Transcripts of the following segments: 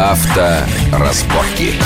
Авторазборки.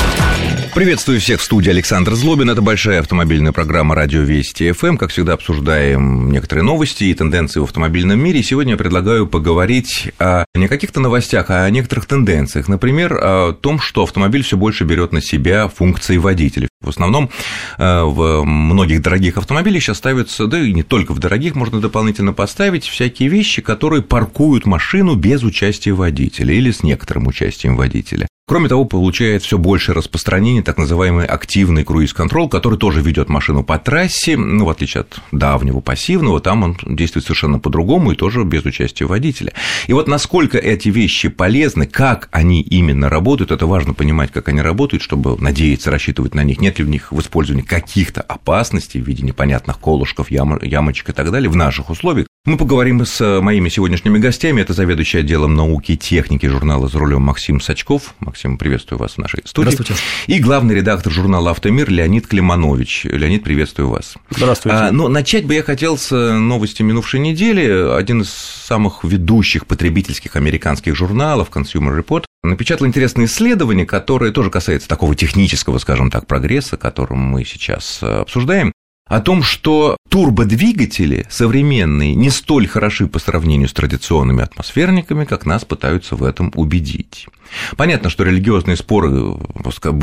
Приветствую всех в студии Александр Злобин. Это большая автомобильная программа «Радио Вести ФМ». Как всегда, обсуждаем некоторые новости и тенденции в автомобильном мире. Сегодня я предлагаю поговорить о не каких-то новостях, а о некоторых тенденциях. Например, о том, что автомобиль все больше берет на себя функции водителя. В основном э, в многих дорогих автомобилях сейчас ставятся, да и не только в дорогих, можно дополнительно поставить всякие вещи, которые паркуют машину без участия водителя или с некоторым участием водителя. Кроме того, получает все больше распространения так называемый активный круиз-контроль, который тоже ведет машину по трассе, ну, в отличие от давнего пассивного, там он действует совершенно по-другому и тоже без участия водителя. И вот насколько эти вещи полезны, как они именно работают, это важно понимать, как они работают, чтобы надеяться, рассчитывать на них, нет ли в них в использовании каких-то опасностей в виде непонятных колышков, ямочек и так далее в наших условиях. Мы поговорим с моими сегодняшними гостями. Это заведующий отделом науки и техники журнала «За рулем» Максим Сачков. Максим, приветствую вас в нашей студии. Здравствуйте. И главный редактор журнала «Автомир» Леонид Климанович. Леонид, приветствую вас. Здравствуйте. А, но начать бы я хотел с новости минувшей недели. Один из самых ведущих потребительских американских журналов Consumer Report напечатал интересное исследование, которое тоже касается такого технического, скажем так, прогресса, которым мы сейчас обсуждаем о том, что турбодвигатели современные не столь хороши по сравнению с традиционными атмосферниками, как нас пытаются в этом убедить. Понятно, что религиозные споры,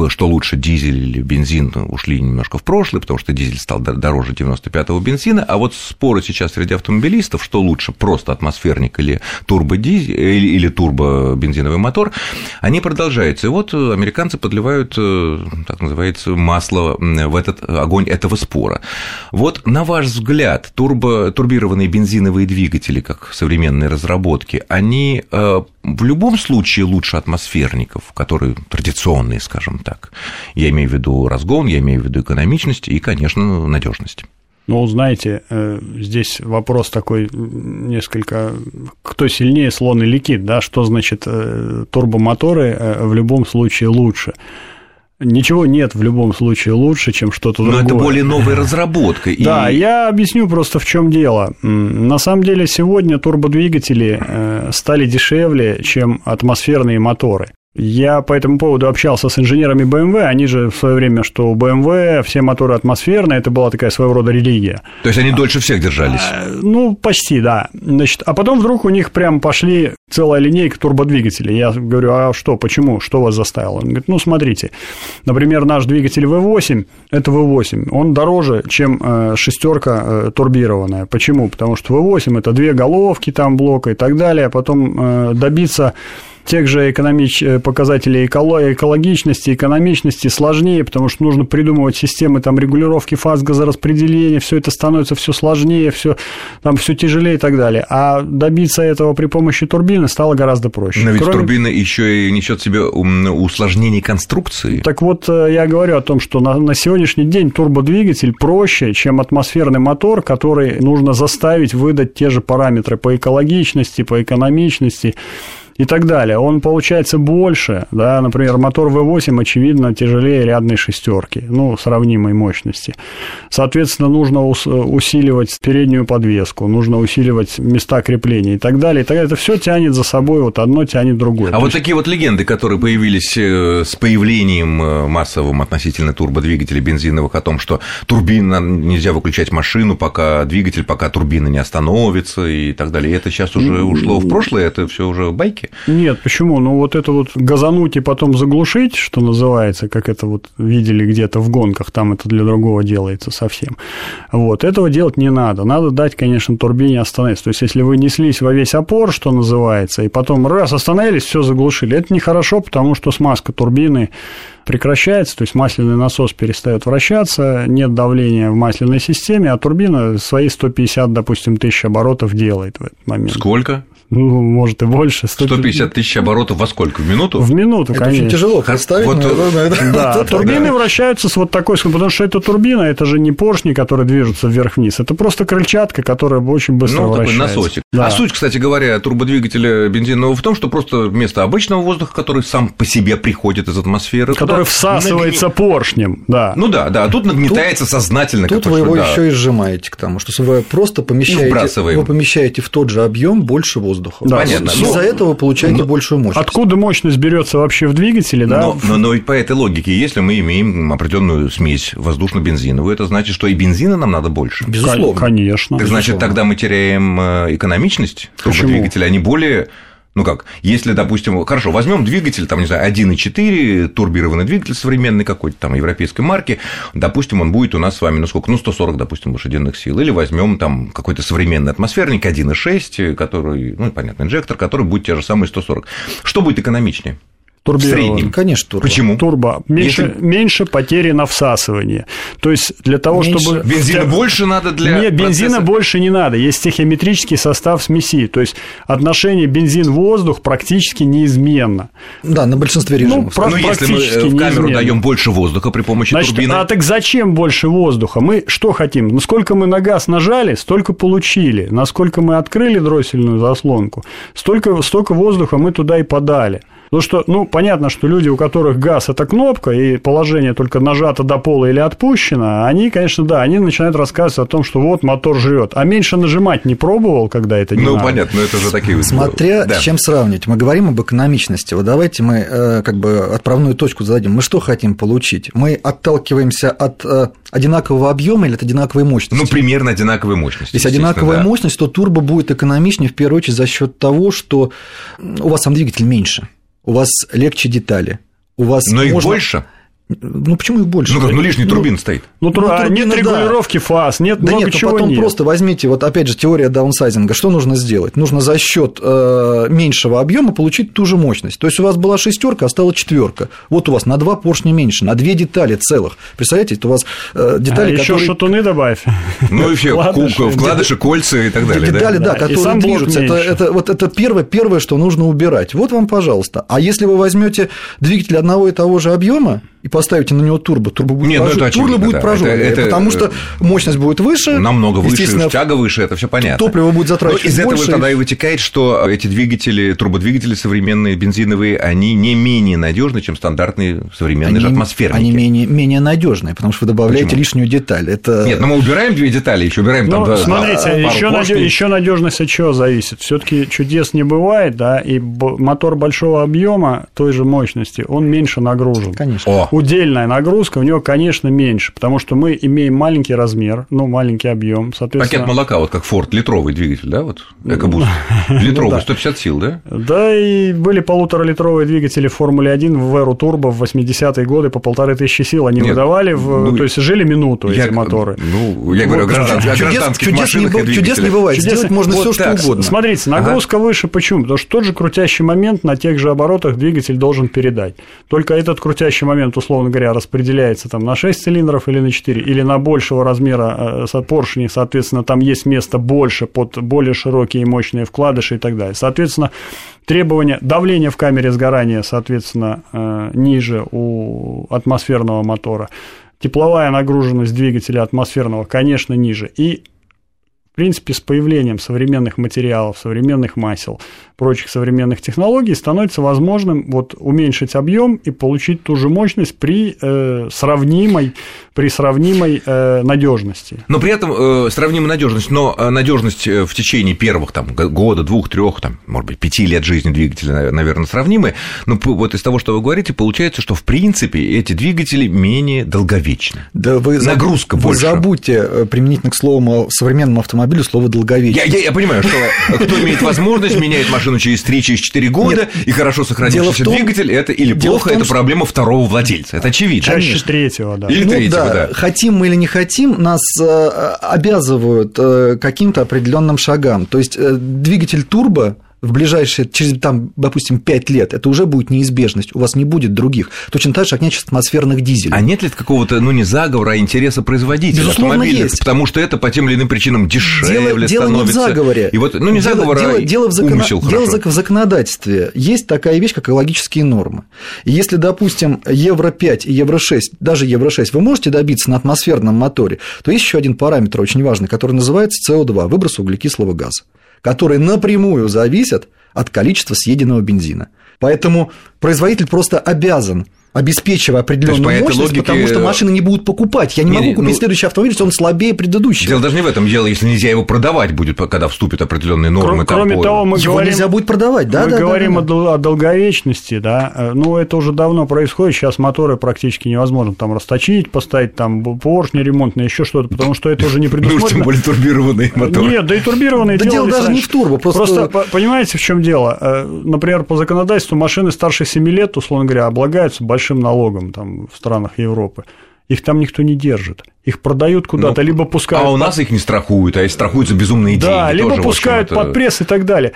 что лучше дизель или бензин, ушли немножко в прошлое, потому что дизель стал дороже 95-го бензина, а вот споры сейчас среди автомобилистов, что лучше, просто атмосферник или турбодизель или, турбобензиновый мотор, они продолжаются. И вот американцы подливают, э, так называется, масло в этот огонь этого спора. Вот на ваш взгляд, турбо, турбированные бензиновые двигатели, как современные разработки, они э, в любом случае лучше атмосферников, которые традиционные, скажем так. Я имею в виду разгон, я имею в виду экономичность и, конечно, надежность. Ну, знаете, э, здесь вопрос такой несколько, кто сильнее, слон или кит, да, что значит э, турбомоторы в любом случае лучше. Ничего нет в любом случае лучше, чем что-то другое. Но это более новая разработка. И... Да, я объясню просто в чем дело. На самом деле сегодня турбодвигатели э, стали дешевле, чем атмосферные моторы. Я по этому поводу общался с инженерами BMW, они же в свое время, что у BMW все моторы атмосферные, это была такая своего рода религия. То есть они дольше всех держались? А, ну, почти, да. Значит, а потом вдруг у них прям пошли целая линейка турбодвигателей. Я говорю, а что, почему, что вас заставило? Он говорит, ну, смотрите, например, наш двигатель V8, это V8, он дороже, чем э, шестерка э, турбированная. Почему? Потому что V8 это две головки там блока и так далее, а потом э, добиться тех же экономич... Э, показателей экологичности, экономичности сложнее, потому что нужно придумывать системы там, регулировки фаз газораспределения, все это становится все сложнее, все, там все тяжелее и так далее. А добиться этого при помощи турбины стало гораздо проще. Но ведь Кроме... турбина еще и несет в себе усложнение конструкции. Так вот, э, я говорю о том, что на, на сегодняшний день турбодвигатель проще, чем атмосферный мотор, который нужно заставить выдать те же параметры по экологичности, по экономичности и так далее. Он получается больше, да, например, мотор V8, очевидно, тяжелее рядной шестерки, ну, сравнимой мощности. Соответственно, нужно усиливать переднюю подвеску, нужно усиливать места крепления и так далее. И так Это все тянет за собой, вот одно тянет другое. А То вот есть... такие вот легенды, которые появились э, с появлением э, массовым относительно турбодвигателей бензиновых о том, что турбина, нельзя выключать машину, пока двигатель, пока турбина не остановится и так далее. И это сейчас уже ушло в прошлое, это все уже байки? Нет, почему? Ну, вот это вот газануть и потом заглушить, что называется, как это вот видели где-то в гонках, там это для другого делается совсем. Вот, этого делать не надо. Надо дать, конечно, турбине остановиться. То есть, если вы неслись во весь опор, что называется, и потом раз остановились, все заглушили, это нехорошо, потому что смазка турбины прекращается, то есть масляный насос перестает вращаться, нет давления в масляной системе, а турбина свои 150, допустим, тысяч оборотов делает в этот момент. Сколько? Ну, может и больше. 150 тысяч оборотов во сколько? В минуту? В минуту, это конечно. очень тяжело представить. Вот, это, да, это, турбины да. вращаются с вот такой, потому что это турбина, это же не поршни, которые движутся вверх-вниз, это просто крыльчатка, которая очень быстро ну, вращается. такой насосик. Да. А суть, кстати говоря, турбодвигателя бензинового в том, что просто вместо обычного воздуха, который сам по себе приходит из атмосферы, который который всасывается нагне... поршнем, да. Ну да, да, а тут нагнетается тут, сознательно. Тут вы его да. еще и сжимаете к тому, что вы просто помещаете, вы помещаете в тот же объем больше воздуха. Да, понятно. Из-за ну, этого вы получаете но, большую мощность. Откуда мощность берется вообще в двигателе, да? Но, но, но по этой логике, если мы имеем определенную смесь воздушно-бензиновую, это значит, что и бензина нам надо больше. Безусловно. Конечно. Так значит, тогда мы теряем э, экономичность турбодвигателя, они более ну как, если, допустим, хорошо, возьмем двигатель, там, не знаю, 1,4, турбированный двигатель современный какой-то там европейской марки, допустим, он будет у нас с вами, ну сколько, ну 140, допустим, лошадиных сил, или возьмем там какой-то современный атмосферник 1,6, который, ну, понятно, инжектор, который будет те же самые 140. Что будет экономичнее? Турбирован. Конечно, турбо. Почему? Турбо. Меньше, Если... меньше потери на всасывание. То есть для того, меньше... чтобы... Бензина для... больше надо для Нет, бензина процесса... больше не надо. Есть стихиометрический состав смеси. То есть отношение бензин-воздух практически неизменно. Да, на большинстве ну, режимов. Ну, про- если мы в камеру неизменно. даем больше воздуха при помощи Значит, турбины... А так зачем больше воздуха? Мы что хотим? Ну, сколько мы на газ нажали, столько получили. Насколько мы открыли дроссельную заслонку, столько, столько воздуха мы туда и подали. Потому что, ну, понятно, что люди, у которых газ – это кнопка, и положение только нажато до пола или отпущено, они, конечно, да, они начинают рассказывать о том, что вот мотор жрет. А меньше нажимать не пробовал, когда это не Ну, надо. понятно, но это же такие... Смотря да. с чем сравнивать. Мы говорим об экономичности. Вот давайте мы э, как бы отправную точку зададим. Мы что хотим получить? Мы отталкиваемся от э, одинакового объема или от одинаковой мощности? Ну, примерно одинаковой мощности. Если одинаковая да. мощность, то турбо будет экономичнее в первую очередь за счет того, что у вас сам двигатель меньше у вас легче детали. У вас Но можно... их больше? Ну почему их больше? Ну как, ну лишний турбин ну, стоит. Ну, ну турбина, нет регулировки да. фаз, нет да много нет, чего потом нет. просто возьмите, вот опять же теория даунсайзинга, что нужно сделать? Нужно за счет э, меньшего объема получить ту же мощность. То есть у вас была шестерка, а стала четверка. Вот у вас на два поршня меньше, на две детали целых. Представляете, это у вас э, детали, а которые... еще шатуны добавь. Ну и все, вкладыши, кольца и так далее. Детали, да, которые движутся. Это вот это первое, первое, что нужно убирать. Вот вам, пожалуйста. А если вы возьмете двигатель одного и того же объема, и поставите на него турбо, турбо будет, Нет, прож... ну, очевидно, турбо будет да. прожженное, это, это... потому что мощность будет выше. Намного выше, тяга выше, это все понятно. Топливо будет затрачивать Но из больше. этого тогда и вытекает, что эти двигатели, турбодвигатели современные, бензиновые, они не менее надежны, чем стандартные современные они, же атмосферники. Они менее, менее надежные, потому что вы добавляете Почему? лишнюю деталь. Это... Нет, но мы убираем две детали, еще убираем ну, там два, Смотрите, еще, надеж... еще надежность от чего зависит. Все-таки чудес не бывает, да, и мотор большого объема той же мощности, он меньше нагружен. Конечно. О. Удельная нагрузка у него, конечно, меньше, потому что мы имеем маленький размер, ну, маленький объем, соответственно... Пакет молока, вот как Форд, литровый двигатель, да, вот, экобуст, ну литровый, 150 сил, да? Да, и были полуторалитровые двигатели в Формуле 1 в Веру Турбо в 80-е годы по полторы тысячи сил они выдавали, ну, то есть жили минуту эти моторы. Ну, я говорю о гражданских машинах Чудес не бывает, сделать можно все что угодно. Смотрите, нагрузка выше, почему? Потому что тот же крутящий момент на тех же оборотах двигатель должен передать. Только этот крутящий момент, условно говоря, распределяется там на 6 цилиндров или на 4, или на большего размера э, поршни, соответственно, там есть место больше под более широкие и мощные вкладыши и так далее. Соответственно, требования давления в камере сгорания, соответственно, э, ниже у атмосферного мотора. Тепловая нагруженность двигателя атмосферного, конечно, ниже. И принципе, с появлением современных материалов, современных масел, прочих современных технологий становится возможным вот уменьшить объем и получить ту же мощность при э, сравнимой, при сравнимой э, надежности. Но при этом э, сравнимая надежность, но э, надежность э, в течение первых там, года, двух, трех, там, может быть, пяти лет жизни двигателя, наверное, сравнимы. Но вот из того, что вы говорите, получается, что в принципе эти двигатели менее долговечны. Да вы нагрузка вы больше. забудьте э, применительно к слову современному автомобилю слово долговечный. Я, я, я понимаю, что кто имеет возможность меняет машину через 3-4 года, Нет. и хорошо сохранившийся том, двигатель, это или плохо, том, это что... проблема второго владельца. Это очевидно. Чаще Конечно. третьего, да. Или ну, третьего, да. да. Хотим мы или не хотим, нас э, обязывают э, каким-то определенным шагам. То есть э, двигатель турбо в ближайшие, через, там, допустим, 5 лет, это уже будет неизбежность, у вас не будет других. Точно так же, как нет атмосферных дизелей. А нет ли какого-то, ну, не заговора, а интереса производителя Безусловно, есть. Потому что это по тем или иным причинам дешевле дело, становится. Дело не в заговоре. И вот, ну, не дело, заговор, дело, а дело, в закон... умысел, дело в законодательстве. Есть такая вещь, как экологические нормы. И если, допустим, Евро-5 и Евро-6, даже Евро-6 вы можете добиться на атмосферном моторе, то есть еще один параметр очень важный, который называется СО2, выброс углекислого газа которые напрямую зависят от количества съеденного бензина. Поэтому производитель просто обязан обеспечивая определенную этой мощность, логике- потому что машины не будут покупать. Я не, Не, могу купить ну- следующий автомобиль, если он слабее предыдущего. Дело даже не в этом. Дело, если нельзя его продавать будет, когда вступят определенные нормы. Кро- Кроме там по- того, мы Его говорим... нельзя будет продавать, да, мы да, да, говорим да, О, дол- о долговечности, да, э, ну, это уже давно происходит, сейчас моторы практически невозможно там расточить, поставить там поршни ремонтные, еще что-то, потому что это уже не Ну, уж тем предусмотрено. более турбированный мотор. Нет, да и турбированные Да дело даже не в турбо, просто- по- понимаете, в чем дело? Э, Например, по законодательству машины старше 7 лет, условно говоря, облагаются большим налогом там, в странах Европы. Их там никто не держит. Их продают куда-то, Ну, либо пускают. А у под- нас их не страхуют, а если страхуются безумные деньги. Да, либо тоже, пускают это- под пресс и так далее.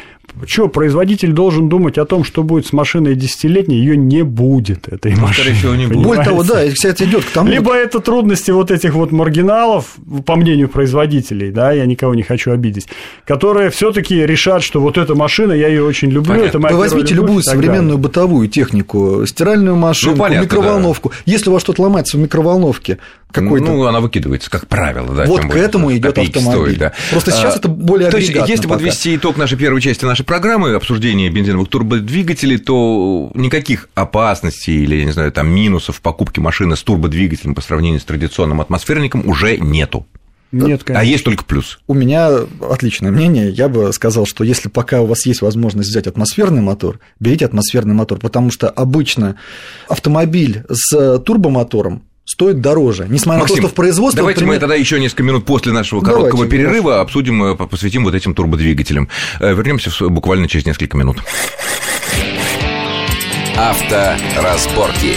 Что, производитель должен думать о том, что будет с машиной десятилетней, ее не будет, этой машины. скорее всего, не будет. Более того, да, и, кстати, идет к тому, Либо это трудности вот этих вот маргиналов, по мнению производителей, да, я никого не хочу обидеть, которые все-таки решат, что вот эта машина, я ее очень люблю, Понятно. это моя Вы возьмите любовь любую и так далее. современную бытовую технику, стиральную машинку, Ну, микроволновку. Если у вас что-то ломается в микроволновке, какой-то. Ну, она выкидывается, как правило, да. Вот к более, этому идет автомобиль. стоит, да. Просто сейчас А, это более То есть, если пока. подвести итог нашей первой части нашей программы, обсуждения бензиновых турбодвигателей, то никаких опасностей или, я не знаю, там, минусов в покупке машины с турбодвигателем по сравнению с традиционным атмосферником уже нету. Нет, А конечно. есть только плюс. У меня отличное мнение. Я бы сказал, что если пока у вас есть возможность взять атмосферный мотор, берите атмосферный мотор, потому что обычно автомобиль с турбомотором стоит дороже. Несмотря на то, что в производстве... давайте например, мы тогда еще несколько минут после нашего Давайте, короткого перерыва хорошо. обсудим, э, посвятим вот этим турбодвигателям. Вернемся буквально через несколько минут. Авторазборки.